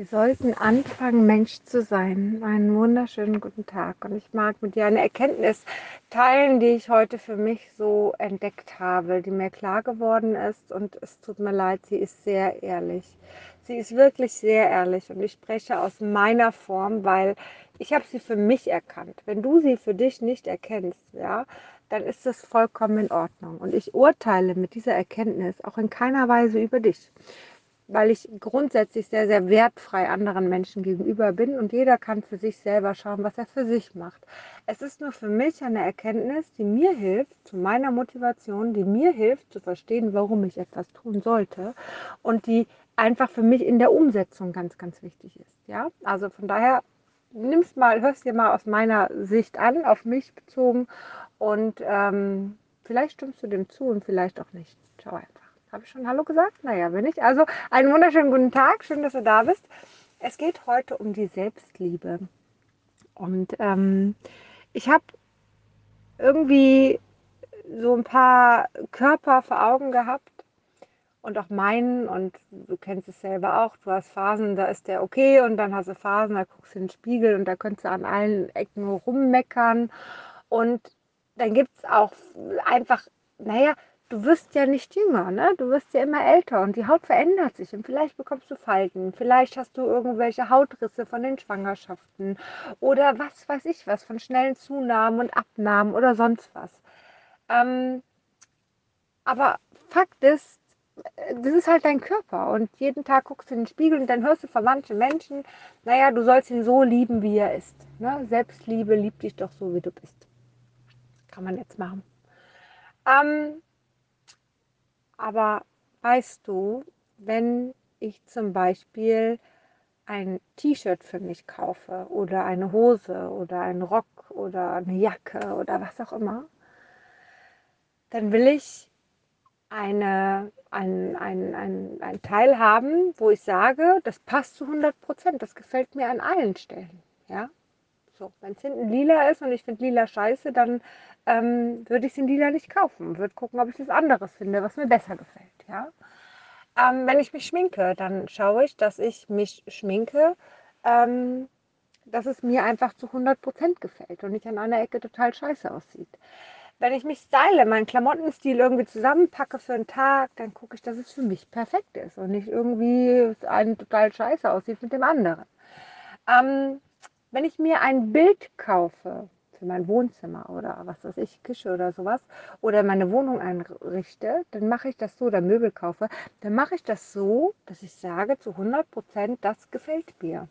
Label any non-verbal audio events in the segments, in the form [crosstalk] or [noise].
Wir sollten anfangen, Mensch zu sein. Einen wunderschönen guten Tag. Und ich mag mit dir eine Erkenntnis teilen, die ich heute für mich so entdeckt habe, die mir klar geworden ist. Und es tut mir leid, sie ist sehr ehrlich. Sie ist wirklich sehr ehrlich. Und ich spreche aus meiner Form, weil ich habe sie für mich erkannt. Wenn du sie für dich nicht erkennst, ja, dann ist das vollkommen in Ordnung. Und ich urteile mit dieser Erkenntnis auch in keiner Weise über dich weil ich grundsätzlich sehr, sehr wertfrei anderen Menschen gegenüber bin und jeder kann für sich selber schauen, was er für sich macht. Es ist nur für mich eine Erkenntnis, die mir hilft, zu meiner Motivation, die mir hilft zu verstehen, warum ich etwas tun sollte und die einfach für mich in der Umsetzung ganz, ganz wichtig ist. Ja, also von daher nimm's mal, hörst dir mal aus meiner Sicht an, auf mich bezogen und ähm, vielleicht stimmst du dem zu und vielleicht auch nicht. Einfach. Habe ich schon Hallo gesagt? Naja, bin ich. Also einen wunderschönen guten Tag. Schön, dass du da bist. Es geht heute um die Selbstliebe. Und ähm, ich habe irgendwie so ein paar Körper vor Augen gehabt und auch meinen und du kennst es selber auch, du hast Phasen, da ist der okay und dann hast du Phasen, da guckst du in den Spiegel und da könntest du an allen Ecken rummeckern und dann gibt es auch einfach, naja, du wirst ja nicht jünger, ne? Du wirst ja immer älter und die Haut verändert sich und vielleicht bekommst du Falten, vielleicht hast du irgendwelche Hautrisse von den Schwangerschaften oder was weiß ich was, von schnellen Zunahmen und Abnahmen oder sonst was. Ähm, aber Fakt ist, das ist halt dein Körper und jeden Tag guckst du in den Spiegel und dann hörst du von manchen Menschen, naja, du sollst ihn so lieben, wie er ist. Ne? Selbstliebe, lieb dich doch so, wie du bist. Kann man jetzt machen. Ähm, aber weißt du, wenn ich zum Beispiel ein T-Shirt für mich kaufe oder eine Hose oder einen Rock oder eine Jacke oder was auch immer, dann will ich eine, ein, ein, ein, ein Teil haben, wo ich sage, das passt zu 100 Prozent, das gefällt mir an allen Stellen. Ja? So, wenn es hinten lila ist und ich finde lila scheiße, dann ähm, würde ich es in lila nicht kaufen. Würde gucken, ob ich was anderes finde, was mir besser gefällt. Ja? Ähm, wenn ich mich schminke, dann schaue ich, dass ich mich schminke, ähm, dass es mir einfach zu 100% gefällt und nicht an einer Ecke total scheiße aussieht. Wenn ich mich style, meinen Klamottenstil irgendwie zusammenpacke für einen Tag, dann gucke ich, dass es für mich perfekt ist und nicht irgendwie ein total scheiße aussieht mit dem anderen. Ähm, wenn ich mir ein Bild kaufe, für mein Wohnzimmer oder was weiß ich, Küche oder sowas oder meine Wohnung einrichte, dann mache ich das so oder Möbel kaufe, dann mache ich das so, dass ich sage zu 100 Prozent, das gefällt mir.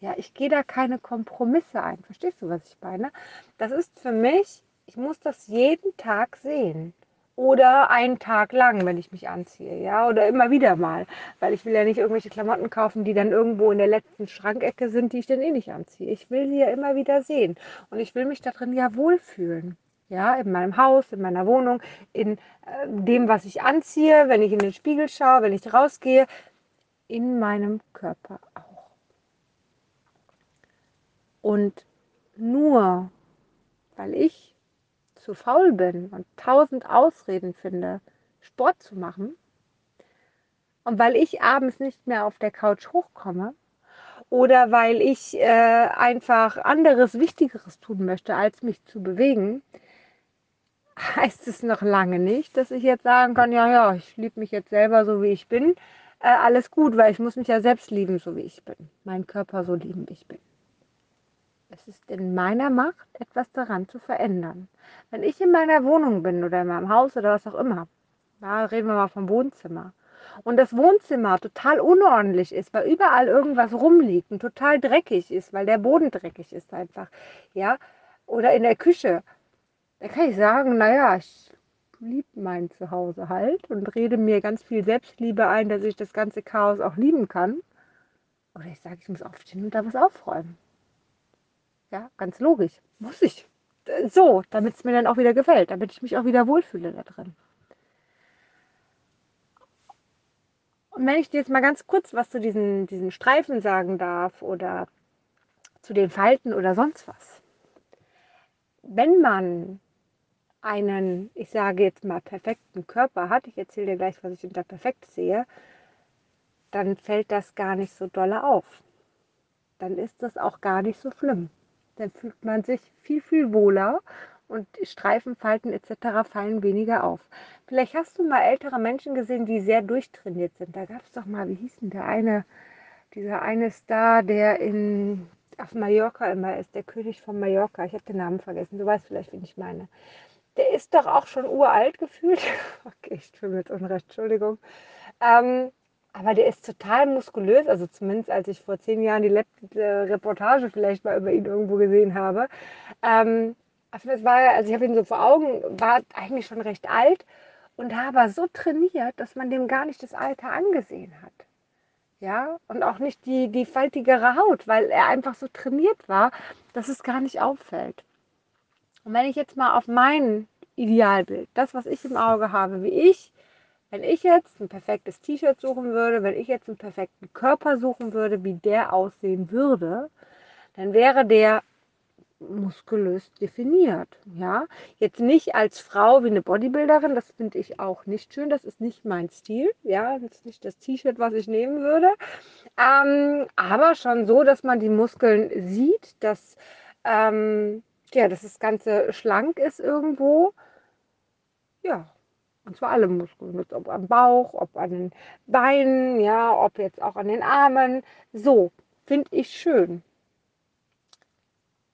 Ja, ich gehe da keine Kompromisse ein. Verstehst du, was ich meine? Das ist für mich, ich muss das jeden Tag sehen oder einen Tag lang, wenn ich mich anziehe, ja, oder immer wieder mal, weil ich will ja nicht irgendwelche Klamotten kaufen, die dann irgendwo in der letzten Schrankecke sind, die ich dann eh nicht anziehe. Ich will sie ja immer wieder sehen und ich will mich da drin ja wohlfühlen. Ja, in meinem Haus, in meiner Wohnung, in äh, dem, was ich anziehe, wenn ich in den Spiegel schaue, wenn ich rausgehe, in meinem Körper auch. Und nur weil ich zu faul bin und tausend Ausreden finde, Sport zu machen, und weil ich abends nicht mehr auf der Couch hochkomme, oder weil ich äh, einfach anderes, Wichtigeres tun möchte, als mich zu bewegen, [laughs] heißt es noch lange nicht, dass ich jetzt sagen kann, ja, ja, ich liebe mich jetzt selber so, wie ich bin. Äh, alles gut, weil ich muss mich ja selbst lieben, so wie ich bin. Meinen Körper so lieben, wie ich bin. Es ist in meiner Macht, etwas daran zu verändern. Wenn ich in meiner Wohnung bin oder in meinem Haus oder was auch immer, da reden wir mal vom Wohnzimmer, und das Wohnzimmer total unordentlich ist, weil überall irgendwas rumliegt und total dreckig ist, weil der Boden dreckig ist einfach, ja, oder in der Küche, da kann ich sagen, naja, ich liebe mein Zuhause halt und rede mir ganz viel Selbstliebe ein, dass ich das ganze Chaos auch lieben kann. Oder ich sage, ich muss aufstehen und da was aufräumen. Ja, ganz logisch. Muss ich. So, damit es mir dann auch wieder gefällt, damit ich mich auch wieder wohlfühle da drin. Und wenn ich dir jetzt mal ganz kurz was zu diesen, diesen Streifen sagen darf oder zu den Falten oder sonst was. Wenn man einen, ich sage jetzt mal, perfekten Körper hat, ich erzähle dir gleich, was ich unter perfekt sehe, dann fällt das gar nicht so dolle auf. Dann ist das auch gar nicht so schlimm. Dann fühlt man sich viel, viel wohler und Streifen, Falten etc. fallen weniger auf. Vielleicht hast du mal ältere Menschen gesehen, die sehr durchtrainiert sind. Da gab es doch mal, wie hieß denn der eine, dieser eine Star, der in, auf Mallorca immer ist, der König von Mallorca. Ich habe den Namen vergessen. Du weißt vielleicht, wen ich meine. Der ist doch auch schon uralt gefühlt. [laughs] okay, ich fühle mir jetzt Unrecht, Entschuldigung. Ähm, aber der ist total muskulös, also zumindest als ich vor zehn Jahren die letzte Reportage vielleicht mal über ihn irgendwo gesehen habe. Ähm, das war, also ich habe ihn so vor Augen, war eigentlich schon recht alt und aber so trainiert, dass man dem gar nicht das Alter angesehen hat. Ja, und auch nicht die, die faltigere Haut, weil er einfach so trainiert war, dass es gar nicht auffällt. Und wenn ich jetzt mal auf mein Idealbild, das, was ich im Auge habe, wie ich wenn ich jetzt ein perfektes T-Shirt suchen würde, wenn ich jetzt einen perfekten Körper suchen würde, wie der aussehen würde, dann wäre der muskulös definiert. Ja, jetzt nicht als Frau wie eine Bodybuilderin, das finde ich auch nicht schön, das ist nicht mein Stil. Ja, das ist nicht das T-Shirt, was ich nehmen würde. Ähm, aber schon so, dass man die Muskeln sieht, dass, ähm, ja, dass das Ganze schlank ist irgendwo. Ja, und zwar alle Muskeln, ob am Bauch, ob an den Beinen, ja, ob jetzt auch an den Armen. So, finde ich schön.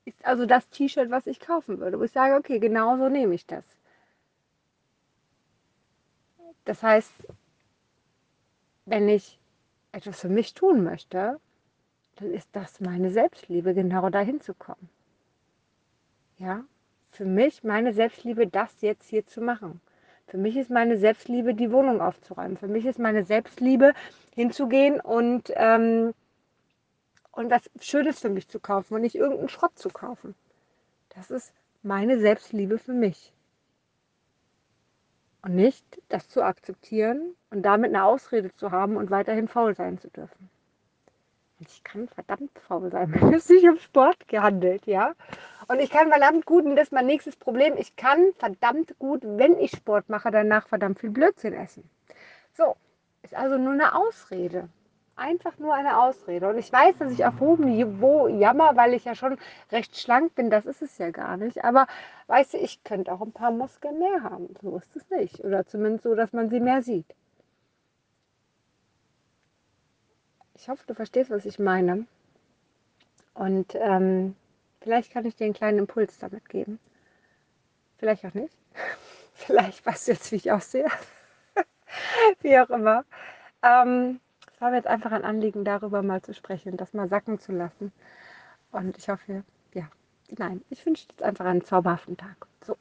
Ist also das T-Shirt, was ich kaufen würde, wo ich sage, okay, genau so nehme ich das. Das heißt, wenn ich etwas für mich tun möchte, dann ist das meine Selbstliebe, genau dahin zu kommen. Ja, für mich meine Selbstliebe, das jetzt hier zu machen. Für mich ist meine Selbstliebe, die Wohnung aufzuräumen. Für mich ist meine Selbstliebe, hinzugehen und, ähm, und was Schönes für mich zu kaufen und nicht irgendeinen Schrott zu kaufen. Das ist meine Selbstliebe für mich. Und nicht das zu akzeptieren und damit eine Ausrede zu haben und weiterhin faul sein zu dürfen. Ich kann verdammt faul sein, [laughs] wenn es sich um Sport gehandelt, ja. Und ich kann verdammt gut, und das ist mein nächstes Problem, ich kann verdammt gut, wenn ich Sport mache, danach verdammt viel Blödsinn essen. So, ist also nur eine Ausrede. Einfach nur eine Ausrede. Und ich weiß, dass ich auf hohem Niveau jammer, weil ich ja schon recht schlank bin. Das ist es ja gar nicht. Aber weißt du, ich könnte auch ein paar Muskeln mehr haben. So ist es nicht. Oder zumindest so, dass man sie mehr sieht. Ich hoffe, du verstehst, was ich meine. Und ähm, vielleicht kann ich dir einen kleinen Impuls damit geben. Vielleicht auch nicht. [laughs] vielleicht weißt du jetzt, wie ich aussehe. [laughs] wie auch immer. Ähm, es war mir jetzt einfach ein Anliegen, darüber mal zu sprechen, das mal sacken zu lassen. Und ich hoffe, ja, nein, ich wünsche dir jetzt einfach einen zauberhaften Tag. So.